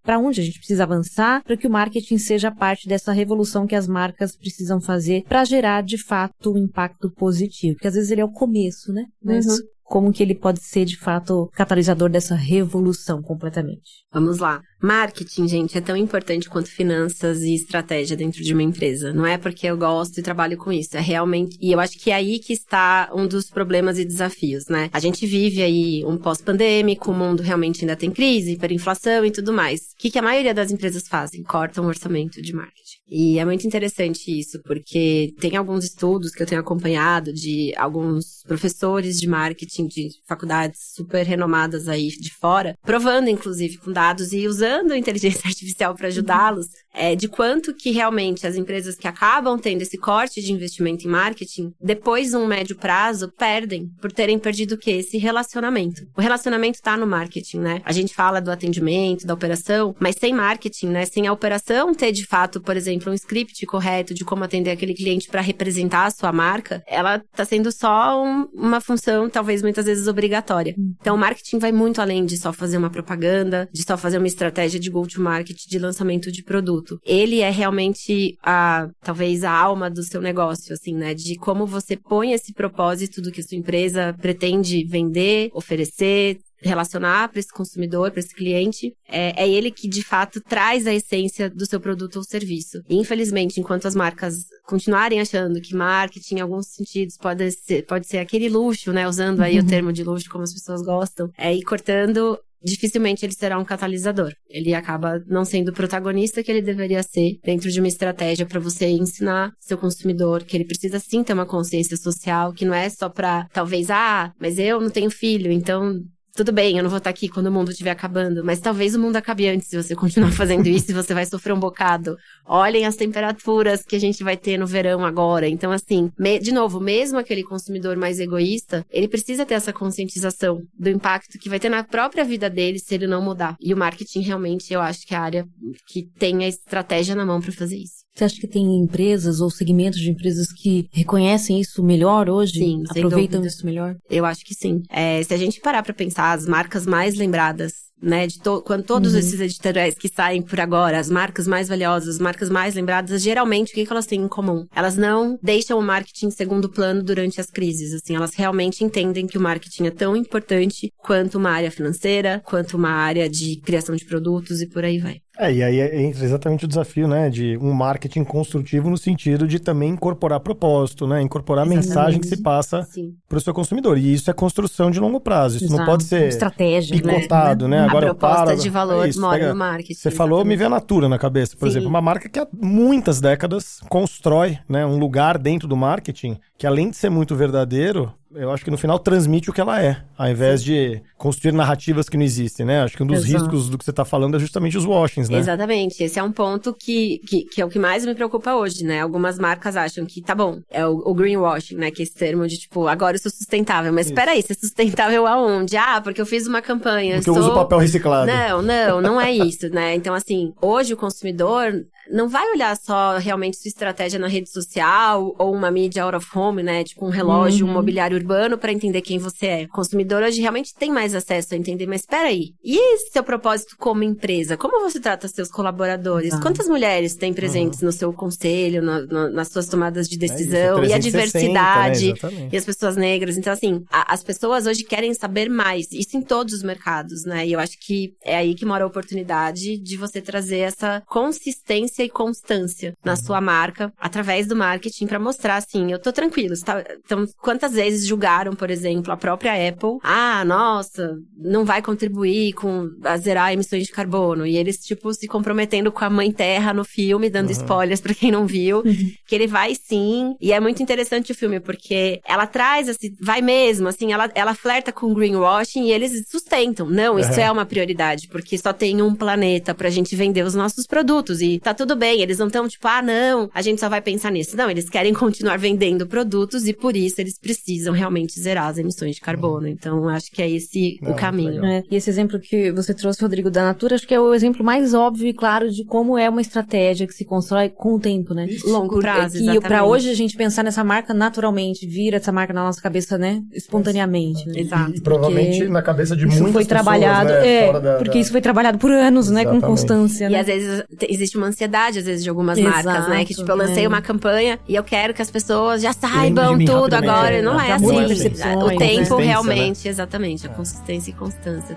para onde a gente precisa avançar para que o marketing seja parte dessa revolução que as marcas precisam fazer para gerar de fato um impacto positivo, porque às vezes ele é o começo, né? Mas Uhum. Como que ele pode ser de fato catalisador dessa revolução completamente? Vamos lá. Marketing, gente, é tão importante quanto finanças e estratégia dentro de uma empresa. Não é porque eu gosto e trabalho com isso. É realmente. E eu acho que é aí que está um dos problemas e desafios, né? A gente vive aí um pós-pandêmico, o mundo realmente ainda tem crise, hiperinflação e tudo mais. O que, que a maioria das empresas fazem? Cortam o orçamento de marketing. E é muito interessante isso, porque tem alguns estudos que eu tenho acompanhado de alguns professores de marketing de faculdades super renomadas aí de fora, provando, inclusive, com dados e usando a inteligência artificial para ajudá-los, é, de quanto que realmente as empresas que acabam tendo esse corte de investimento em marketing, depois, num médio prazo, perdem por terem perdido o quê? Esse relacionamento. O relacionamento tá no marketing, né? A gente fala do atendimento, da operação, mas sem marketing, né? Sem a operação ter, de fato, por exemplo, um script correto de como atender aquele cliente para representar a sua marca, ela tá sendo só um- uma função, talvez muitas vezes obrigatória. Então, o marketing vai muito além de só fazer uma propaganda, de só fazer uma estratégia de go-to-market, de lançamento de produto. Ele é realmente a, talvez, a alma do seu negócio, assim, né? De como você põe esse propósito do que a sua empresa pretende vender, oferecer, relacionar para esse consumidor, para esse cliente, é, é ele que de fato traz a essência do seu produto ou serviço. E, infelizmente, enquanto as marcas continuarem achando que marketing, em alguns sentidos, pode ser, pode ser aquele luxo, né? Usando aí o termo de luxo como as pessoas gostam, é, e cortando dificilmente ele será um catalisador. Ele acaba não sendo o protagonista que ele deveria ser dentro de uma estratégia para você ensinar seu consumidor que ele precisa sim ter uma consciência social, que não é só para talvez ah, mas eu não tenho filho, então tudo bem, eu não vou estar aqui quando o mundo estiver acabando, mas talvez o mundo acabe antes se você continuar fazendo isso e você vai sofrer um bocado. Olhem as temperaturas que a gente vai ter no verão agora. Então, assim, me- de novo, mesmo aquele consumidor mais egoísta, ele precisa ter essa conscientização do impacto que vai ter na própria vida dele se ele não mudar. E o marketing realmente, eu acho que é a área que tem a estratégia na mão para fazer isso. Você acha que tem empresas ou segmentos de empresas que reconhecem isso melhor hoje? Sim, Aproveitam isso melhor? Eu acho que sim. É, se a gente parar pra pensar, as marcas mais lembradas, né, de to quando todos Uhum. esses editoriais que saem por agora, as marcas mais valiosas, as marcas mais lembradas, geralmente o que, que elas têm em comum? Elas não deixam o marketing em segundo plano durante as crises, assim, elas realmente entendem que o marketing é tão importante quanto uma área financeira, quanto uma área de criação de produtos e por aí vai. É, e aí entra exatamente o desafio, né, de um marketing construtivo no sentido de também incorporar propósito, né, incorporar a mensagem que se passa para o seu consumidor. E isso é construção de longo prazo. Isso não Exato. pode ser Estratégia, né? picotado, né? A Agora eu proposta paro, de valor é isso, mora pega- no marketing. Você falou, me exatamente. vê a Natura na cabeça, por Sim. exemplo. Uma marca que há muitas décadas constrói né, um lugar dentro do marketing que, além de ser muito verdadeiro, eu acho que no final transmite o que ela é, ao invés de construir narrativas que não existem, né? Acho que um dos Exato. riscos do que você está falando é justamente os washings, né? Exatamente. Esse é um ponto que, que, que é o que mais me preocupa hoje, né? Algumas marcas acham que, tá bom, é o, o greenwashing, né? Que é esse termo de, tipo, agora eu sou sustentável. Mas Isso. peraí, você é sustentável aonde? Ah, porque eu fiz uma campanha. Porque eu sou... uso papel reciclado. Não, não, não é isso, né? Então, assim, hoje o consumidor não vai olhar só realmente sua estratégia na rede social ou uma mídia out of home, né? Tipo um relógio, Uhum. um mobiliário urbano pra entender quem você é. O consumidor hoje realmente tem mais acesso a entender, mas espera aí. E seu propósito como empresa? Como você trata seus colaboradores? Exato. Quantas mulheres tem presentes no seu conselho, na- na- nas suas tomadas de É isso, decisão? e a 360, diversidade? né? E as pessoas negras. Então, assim, a- as pessoas hoje querem saber mais. Isso em todos os mercados, né? E eu acho que é aí que mora a oportunidade de você trazer essa consistência e constância na sua marca, através do marketing, pra mostrar, assim, eu tô tranquilo. tá? Então, quantas vezes julgaram, por exemplo, a própria Apple? Ah, nossa, não vai contribuir com a zerar emissões de carbono. E eles, tipo, se comprometendo com a mãe terra no filme, dando spoilers pra quem não viu que ele vai sim. E é muito interessante o filme, porque ela traz, assim, vai mesmo, assim, ela, ela flerta com greenwashing e eles sustentam. Não, isso Uhum. é uma prioridade, porque só tem um planeta pra gente vender os nossos produtos. E tá tudo bem, eles não estão tipo, ah, não, a gente só vai pensar nisso. Não, eles querem continuar vendendo produtos e por isso eles precisam realmente zerar as emissões de carbono. Então, acho que é esse Não, o caminho. É, e esse exemplo que você trouxe, Rodrigo, da Natura, acho que é o exemplo mais óbvio e claro de como é uma estratégia que se constrói com o tempo, né? Longo Por- prazo, exatamente. pra hoje a gente pensar nessa marca naturalmente, vira essa marca na nossa cabeça, né? Espontaneamente. Né? Exato. E provavelmente Porque na cabeça de Isso muitas foi pessoas, trabalhado, né, é, da- porque da- isso foi trabalhado por anos, né? Com Exatamente. constância, E né? às vezes te- existe uma ansiedade, às vezes, de algumas Exato, marcas, né? Que, tipo, eu lancei é. uma campanha e eu quero que as pessoas já saibam mim tudo agora. é. Não é Pra assim. O né? tempo Consistência, realmente, exatamente. A consistência e constância.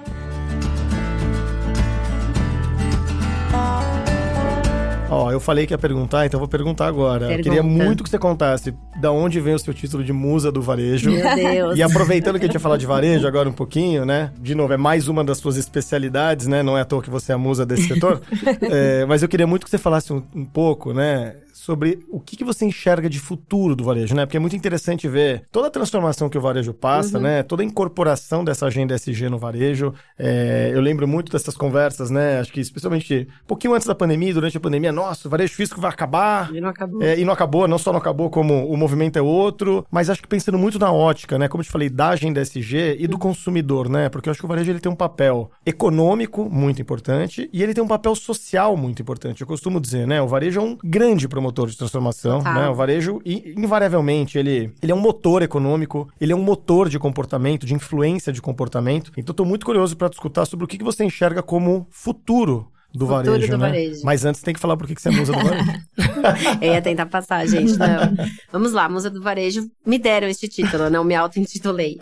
Ó, eu falei que ia perguntar, então vou perguntar agora. Eu Pergunta. queria muito que você contasse da onde vem o seu título de musa do varejo. Meu Deus. E aproveitando que a gente ia falar de varejo agora um pouquinho, né? De novo, é mais uma das suas especialidades, né? Não é à toa que você é a musa desse setor. É, mas eu queria muito que você falasse um, um pouco, né? Sobre o que, que você enxerga de futuro do varejo, né? Porque é muito interessante ver toda a transformação que o varejo passa, né? Toda a incorporação dessa agenda SG no varejo. É, eu lembro muito dessas conversas, né? Acho que especialmente um pouquinho antes da pandemia, durante a pandemia, nossa, o varejo físico vai acabar. E não acabou. É, e não acabou, não só não acabou, como o movimento é outro, mas acho que pensando muito na ótica, né? Como eu te falei, da agenda SG e do consumidor, né? Porque eu acho que o varejo ele tem um papel econômico muito importante e ele tem um papel social muito importante. Eu costumo dizer, né? O varejo é um grande promotor de transformação, né? O varejo, invariavelmente, ele, ele é um motor econômico, ele é um motor de comportamento, de influência de comportamento. Então, estou muito curioso para discutir sobre o que, que você enxerga como futuro do varejo, do né? varejo. Mas antes tem que falar por que que você é musa do varejo. Eu ia tentar passar, gente. Não. Vamos lá, Musa do Varejo. Me deram este título, não me auto-intitulei.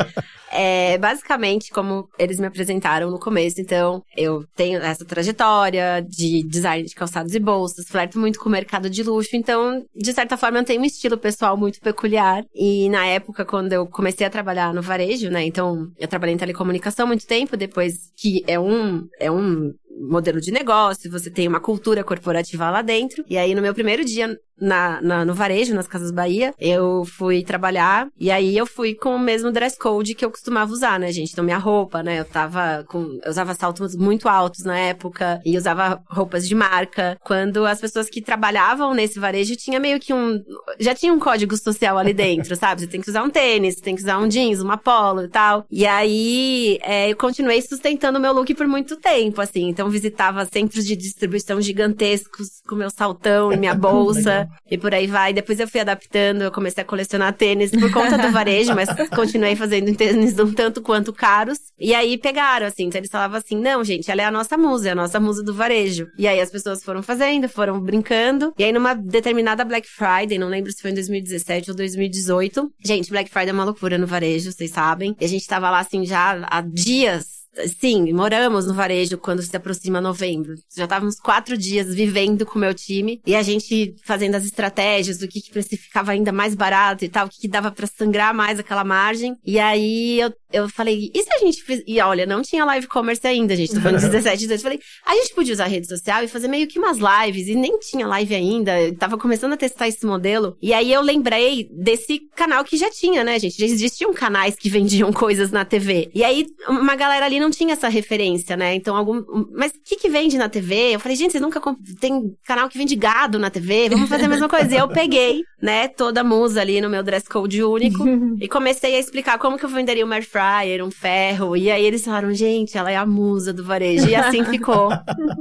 É, basicamente, como eles me apresentaram no começo, então, eu tenho essa trajetória de design de calçados e bolsas, flerto muito com o mercado de luxo, então, de certa forma, eu tenho um estilo pessoal muito peculiar. E na época, quando eu comecei a trabalhar no varejo, né, então, eu trabalhei em telecomunicação muito tempo, depois que é um, é um modelo de negócio, você tem uma cultura corporativa lá dentro. E aí, no meu primeiro dia na, na- no varejo, nas Casas Bahia, eu fui trabalhar. E aí, eu fui com o mesmo dress code que eu costumava usar, né, gente? Então, minha roupa, né? Eu tava com. Eu usava saltos muito altos na época e usava roupas de marca. Quando as pessoas que trabalhavam nesse varejo tinha meio que um. Já tinha um código social ali dentro, sabe? Você tem que usar um tênis, tem que usar um jeans, uma polo e tal. E aí, é, eu continuei sustentando o meu look por muito tempo, assim. Então, visitava centros de distribuição gigantescos com meu saltão e minha bolsa. e por aí vai. Depois eu fui adaptando, eu comecei a colecionar tênis por conta do varejo, mas continuei fazendo tênis um tanto quanto caros. E aí pegaram, assim. Então eles falavam assim: não, gente, ela é a nossa musa, é a nossa musa do varejo. E aí as pessoas foram fazendo, foram brincando. E aí numa determinada Black Friday, não lembro se foi em 2017 ou 2018. Gente, Black Friday é uma loucura no varejo, vocês sabem. E a gente tava lá, assim, já há dias Sim, moramos no varejo quando se aproxima novembro. Já estávamos quatro dias vivendo com o meu time e a gente fazendo as estratégias do que, que ficava ainda mais barato e tal, o que, que dava para sangrar mais aquela margem. E aí eu, eu falei, e se a gente fiz... E olha, não tinha live commerce ainda, gente. Tô falando de 17 de 18. Falei, a gente podia usar rede social e fazer meio que umas lives e nem tinha live ainda. Eu tava começando a testar esse modelo. E aí eu lembrei desse canal que já tinha, né, gente? Já existiam canais que vendiam coisas na TV. E aí uma galera ali não tinha essa referência, né? Então, algum. Mas o que, que vende na TV? Eu falei, gente, vocês nunca. Comp... Tem canal que vende gado na TV? Vamos fazer a mesma coisa. E eu peguei, né, toda a musa ali no meu dress code único e comecei a explicar como que eu venderia o Air fryer, um ferro. E aí eles falaram, gente, ela é a musa do varejo. E assim ficou.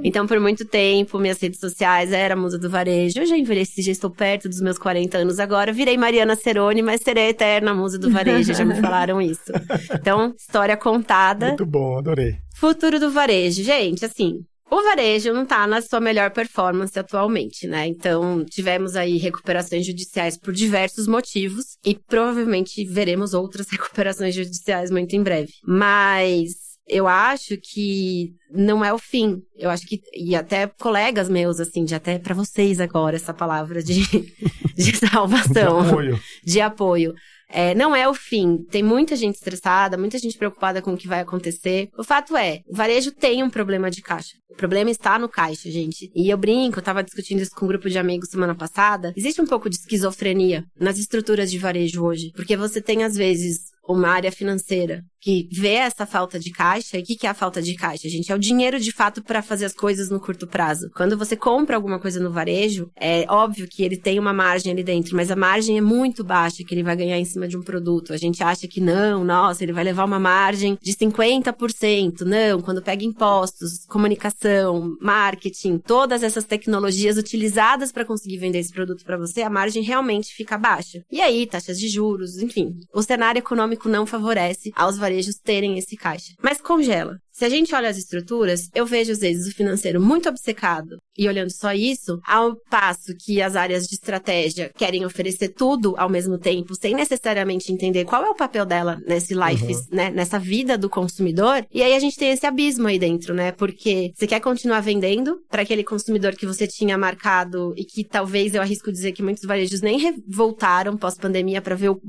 Então, por muito tempo, minhas redes sociais era a musa do varejo. Eu já envelheci, já estou perto dos meus 40 anos agora. Virei Mariana Cerone, mas serei a eterna musa do varejo. já me falaram isso. Então, história contada. Muito bom, adorei. Futuro do varejo. Gente, assim, o varejo não está na sua melhor performance atualmente, né? Então, tivemos aí recuperações judiciais por diversos motivos e provavelmente veremos outras recuperações judiciais muito em breve. Mas eu acho que não é o fim. Eu acho que e até colegas meus assim, de até para vocês agora essa palavra de de salvação, De apoio. de apoio. É, não é o fim. Tem muita gente estressada, muita gente preocupada com o que vai acontecer. O fato é, o varejo tem um problema de caixa. O problema está no caixa, gente. E eu brinco, eu tava discutindo isso com um grupo de amigos semana passada. Existe um pouco de esquizofrenia nas estruturas de varejo hoje. Porque você tem, às vezes, uma área financeira que vê essa falta de caixa. E o que, que é a falta de caixa, gente? É o dinheiro de fato para fazer as coisas no curto prazo. Quando você compra alguma coisa no varejo, é óbvio que ele tem uma margem ali dentro, mas a margem é muito baixa que ele vai ganhar em cima de um produto. A gente acha que não, nossa, ele vai levar uma margem de 50%. Não, quando pega impostos, comunicação, marketing, todas essas tecnologias utilizadas para conseguir vender esse produto para você, a margem realmente fica baixa. E aí, taxas de juros, enfim, o cenário econômico não favorece aos varejos terem esse caixa. Mas congela. Se a gente olha as estruturas, eu vejo às vezes o financeiro muito obcecado e olhando só isso, ao passo que as áreas de estratégia querem oferecer tudo ao mesmo tempo, sem necessariamente entender qual é o papel dela nesse life, Uhum. né, nessa vida do consumidor. E aí a gente tem esse abismo aí dentro, né? Porque você quer continuar vendendo para aquele consumidor que você tinha marcado e que talvez eu arrisco dizer que muitos varejos nem voltaram pós-pandemia para ver o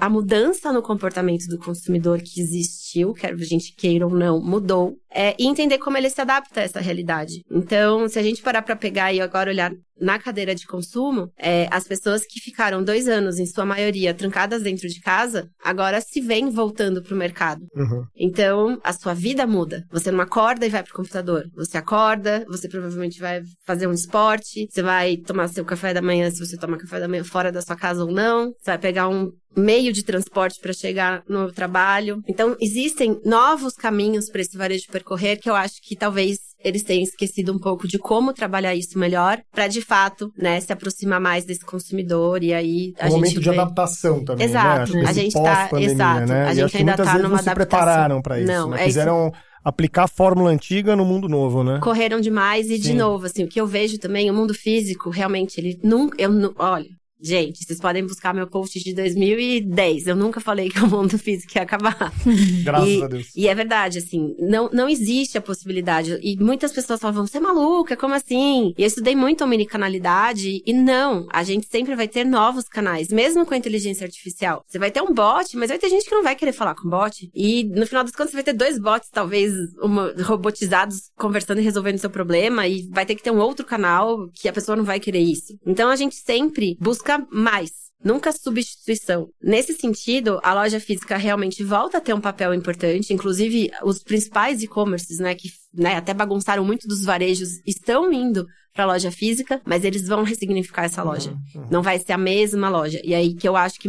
a mudança no comportamento do consumidor que existiu, quer a gente queira ou não, mudou. É, e entender como ele se adapta a essa realidade. Então, se a gente parar para pegar e agora olhar na cadeira de consumo, é, as pessoas que ficaram dois anos, em sua maioria, trancadas dentro de casa, agora se vêm voltando para o mercado. Uhum. Então, a sua vida muda. Você não acorda e vai pro computador. Você acorda, você provavelmente vai fazer um esporte, você vai tomar seu café da manhã, se você toma café da manhã fora da sua casa ou não. Você vai pegar um meio de transporte para chegar no trabalho. Então, existem novos caminhos para esse varejo percorrer que eu acho que talvez eles tenham esquecido um pouco de como trabalhar isso melhor para de fato, né, se aproximar mais desse consumidor e aí a um gente momento de vê... adaptação também, Exato. né? Acho que A esse gente tá- pós-pandemia, exato. né? A gente ainda tá numa não se adaptação. prepararam para isso, Não, né? é isso. Quiseram aplicar a fórmula antiga no mundo novo, né? correram demais e de Sim. novo, assim, o que eu vejo também, o mundo físico, realmente, ele nunca, eu olha, gente, vocês podem buscar meu post de 2010, eu nunca falei que o mundo físico ia acabar. Graças e, a Deus. E é verdade, assim, não, não existe a possibilidade. E muitas pessoas falam, você é maluca, como assim? E eu estudei muito omnicanalidade e não, a gente sempre vai ter novos canais, mesmo com a inteligência artificial. Você vai ter um bot, mas vai ter gente que não vai querer falar com bot. E no final das contas você vai ter dois bots, talvez, uma- robotizados, conversando e resolvendo seu problema, e vai ter que ter um outro canal que a pessoa não vai querer isso. Então a gente sempre busca mais. Nunca substituição. Nesse sentido, a loja física realmente volta a ter um papel importante. Inclusive, os principais e-commerces, né, que né, até bagunçaram muito dos varejos, estão indo para a loja física, mas eles vão ressignificar essa loja. Uhum. Não vai ser a mesma loja. E aí que eu acho que,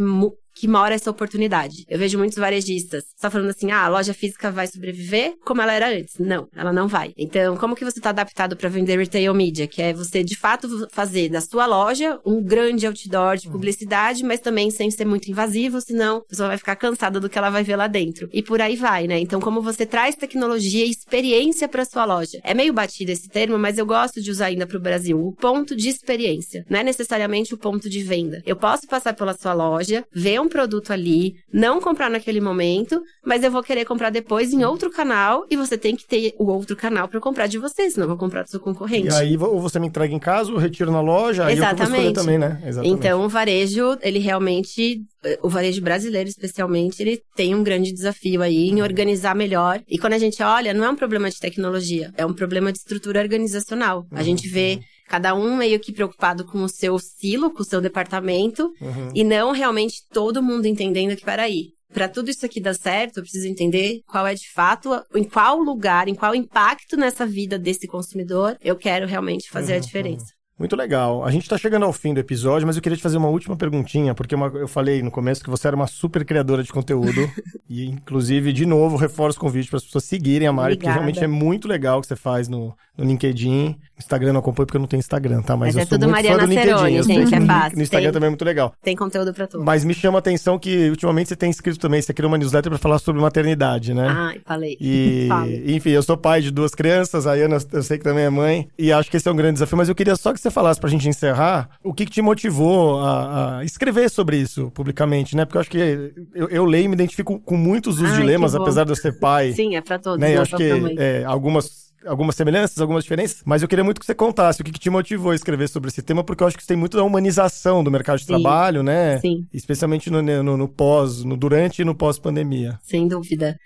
que mora essa oportunidade. Eu vejo muitos varejistas só falando assim: ah, a loja física vai sobreviver como ela era antes. Não, ela não vai. Então, como que você está adaptado para vender retail media? Que é você, de fato, fazer da sua loja um grande outdoor de publicidade, mas também sem ser muito invasivo, senão a pessoa vai ficar cansada do que ela vai ver lá dentro. E por aí vai, né? Então, como você traz tecnologia e experiência para sua loja. É meio batido esse termo, mas eu gosto de usar ainda para o Brasil. O ponto de experiência. Não é necessariamente o ponto de venda. Eu posso passar pela sua loja, ver um produto ali, não comprar naquele momento, mas eu vou querer comprar depois em outro canal e você tem que ter o outro canal para comprar de você, senão eu vou comprar do seu concorrente. E aí, ou você me entrega em casa, ou eu retiro na loja, aí eu vou Exatamente. também, né? Exatamente. Então, o varejo, ele realmente, o varejo brasileiro especialmente, ele tem um grande desafio aí em organizar melhor. E quando a gente olha, não é um problema de tecnologia, é um problema de estrutura organizacional. A gente vê cada um meio que preocupado com o seu silo, com o seu departamento, Uhum. e não realmente todo mundo entendendo que, peraí, para tudo isso aqui dar certo, eu preciso entender qual é de fato, em qual lugar, em qual impacto nessa vida desse consumidor eu quero realmente fazer a Uhum, diferença. Muito legal. A gente tá chegando ao fim do episódio, mas eu queria te fazer uma última perguntinha, porque uma- eu falei no começo que você era uma super criadora de conteúdo. e, inclusive, de novo, reforço o convite para as pessoas seguirem a Mari, porque Obrigada. realmente é muito legal o que você faz no, no LinkedIn. Instagram não acompanho porque eu não tenho Instagram, tá? Mas, Mas eu é sou tudo muito fã Mariana do LinkedIn. Ceroni, Eu sei gente, é no- fácil. No Instagram Tem. também é muito legal. Tem conteúdo pra tudo. Mas me chama a atenção que ultimamente você tem escrito também, você criou uma newsletter para falar sobre maternidade, né? Ai, falei. E, Falo. enfim, eu sou pai de duas crianças, a Ana eu sei que também é mãe, e acho que esse é um grande desafio, mas eu queria só que você falasse pra gente encerrar o que, que te motivou a, a escrever sobre isso publicamente, né? Porque eu acho que eu, eu leio e me identifico com muitos dos Ai, dilemas, apesar de eu ser pai, Sim, é pra todos. né? Eu não acho que é, algumas. Algumas semelhanças, algumas diferenças, mas eu queria muito que você contasse o que, que te motivou a escrever sobre esse tema, porque eu acho que isso tem muito da humanização do mercado de Sim. trabalho, né? Sim. Especialmente no, no, no pós, no durante e no pós-pandemia. Sem dúvida.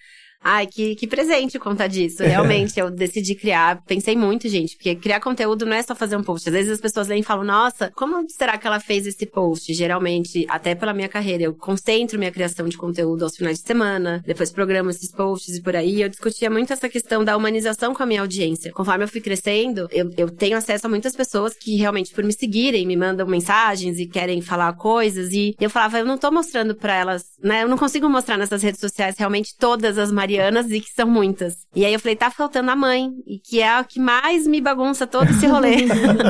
Ai, que, que presente contar disso. Realmente, eu decidi criar. Pensei muito, gente, porque criar conteúdo não é só fazer um post. Às vezes as pessoas leem e falam, nossa, como será que ela fez esse post? Geralmente, até pela minha carreira, eu concentro minha criação de conteúdo aos finais de semana, depois programo esses posts e por aí. Eu discutia muito essa questão da humanização com a minha audiência. Conforme eu fui crescendo, eu, eu tenho acesso a muitas pessoas que realmente, por me seguirem, me mandam mensagens e querem falar coisas. E eu falava, eu não tô mostrando pra elas, né? Eu não consigo mostrar nessas redes sociais realmente todas as Marianas e que são muitas. E aí eu falei, tá faltando a mãe, e que é a que mais me bagunça todo esse rolê.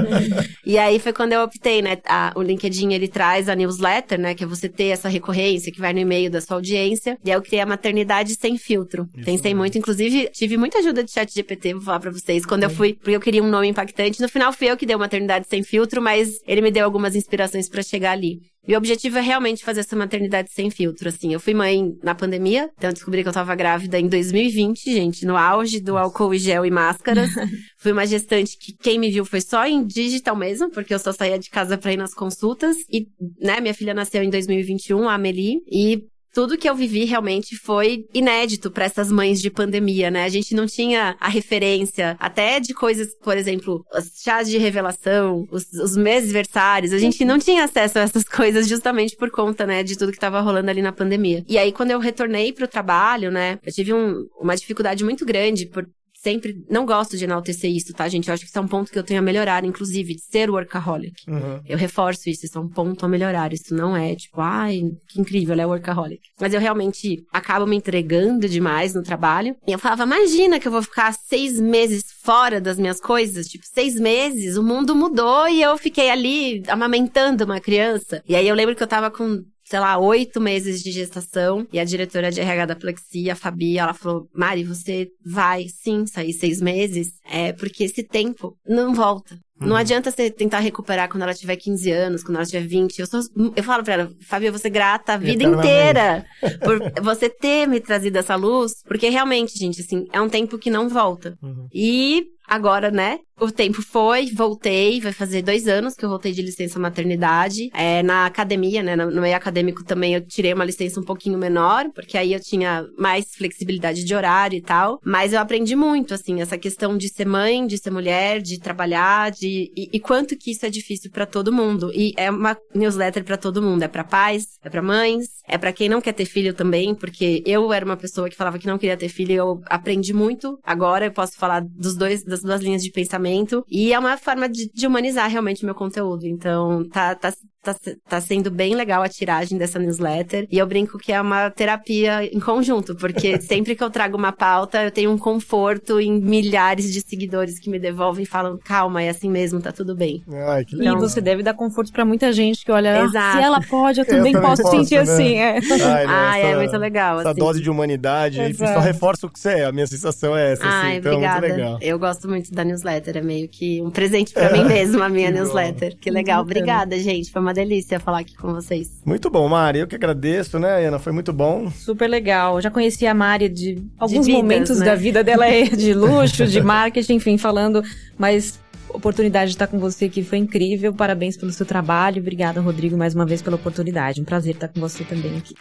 e aí foi quando eu optei, né? a- o LinkedIn ele traz a newsletter, né? Que é você ter essa recorrência que vai no e-mail da sua audiência. E aí eu criei a maternidade sem filtro. Pensei muito, inclusive, tive muita ajuda de chat GPT, vou falar pra vocês. Quando eu fui, porque eu queria um nome impactante. No final fui eu que dei o maternidade sem filtro, mas ele me deu algumas inspirações pra chegar ali. E o objetivo é realmente fazer essa maternidade sem filtro, assim. Eu fui mãe na pandemia, então eu descobri que eu tava grávida em 2020, gente, no auge do álcool e gel e máscaras. fui uma gestante que quem me viu foi só em digital mesmo, porque eu só saía de casa pra ir nas consultas. E, né, minha filha nasceu em 2021, a Amelie, e tudo que eu vivi realmente foi inédito para essas mães de pandemia, né? A gente não tinha a referência, até de coisas, por exemplo, os chás de revelação, os, os meses versários, a gente não tinha acesso a essas coisas justamente por conta, né, de tudo que tava rolando ali na pandemia. E aí, quando eu retornei pro trabalho, né, eu tive um- uma dificuldade muito grande por sempre não gosto de enaltecer isso, tá, gente? Eu acho que isso é um ponto que eu tenho a melhorar, inclusive, de ser workaholic. Uhum. Eu reforço isso, isso é um ponto a melhorar. Isso não é tipo, ai, que incrível, ela é workaholic. Mas eu realmente acabo me entregando demais no trabalho. E eu falava, imagina que eu vou ficar seis meses fora das minhas coisas. Tipo, seis meses, o mundo mudou e eu fiquei ali amamentando uma criança. E aí eu lembro que eu tava com sei lá, oito meses de gestação. E a diretora de RH da Plexi, a Fabi, ela falou: Mari, você vai sim sair seis meses, é porque esse tempo não volta. Não adianta você tentar recuperar quando ela tiver 15 anos, quando ela tiver 20. Eu, sou, eu falo pra ela, Fabi, eu vou ser grata a vida inteira por você ter me trazido essa luz. Porque realmente, gente, assim, é um tempo que não volta. Uhum. E agora, né? O tempo foi, voltei, vai fazer dois anos que eu voltei de licença maternidade. É, na academia, né? No meio acadêmico também eu tirei uma licença um pouquinho menor, porque aí eu tinha mais flexibilidade de horário e tal. Mas eu aprendi muito, assim, essa questão de ser mãe, de ser mulher, de trabalhar, de. E, e quanto que isso é difícil pra todo mundo. E é uma newsletter pra todo mundo. É pra pais, é pra mães, é pra quem não quer ter filho também, porque eu era uma pessoa que falava que não queria ter filho e eu aprendi muito. Agora eu posso falar dos dois, das duas linhas de pensamento. E é uma forma de, de humanizar realmente o meu conteúdo. Então, tá, tá, tá, tá sendo bem legal a tiragem dessa newsletter. E eu brinco que é uma terapia em conjunto, porque sempre que eu trago uma pauta, eu tenho um conforto em milhares de seguidores que me devolvem e falam: calma, é assim mesmo, tá tudo bem. Ai, que E legal. você deve dar conforto pra muita gente que olha, ah, Exato. se ela pode, eu Eu também também posso posso, sentir né? assim. É. Ai, não, Ai, é essa- muito legal. Essa assim. dose de humanidade, enfim, só Exato. reforça o que você é. A minha sensação é essa, assim, Ai, então é obrigada. muito legal. Eu gosto muito da newsletter, é meio que um presente pra mim mesma, a minha Que bom. newsletter. Que legal. Bacana. Obrigada, gente. Foi uma delícia falar aqui com vocês. Muito bom, Mari. Eu que agradeço, né, Ana? Foi muito bom. Super legal. Eu já conheci a Mari de alguns vidas, momentos né? da vida dela é de luxo, de marketing, enfim, falando, mas a oportunidade de estar com você aqui foi incrível. Parabéns pelo seu trabalho. Obrigada, Rodrigo, mais uma vez pela oportunidade. Um prazer estar com você também aqui.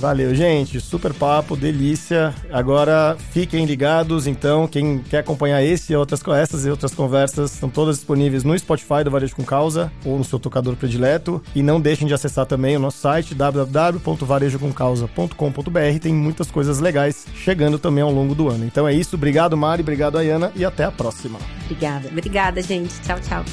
Valeu, gente. Super papo, delícia. Agora fiquem ligados, então. Quem quer acompanhar esse e outras, essas e outras conversas estão todas disponíveis no Spotify do Varejo com Causa ou no seu tocador predileto. E não deixem de acessar também o nosso site www.varejocomcausa.com.br. Tem muitas coisas legais chegando também ao longo do ano. Então é isso. Obrigado, Mari. Obrigado, Ayana. E até a próxima. Obrigada. Obrigada, gente. Tchau, tchau.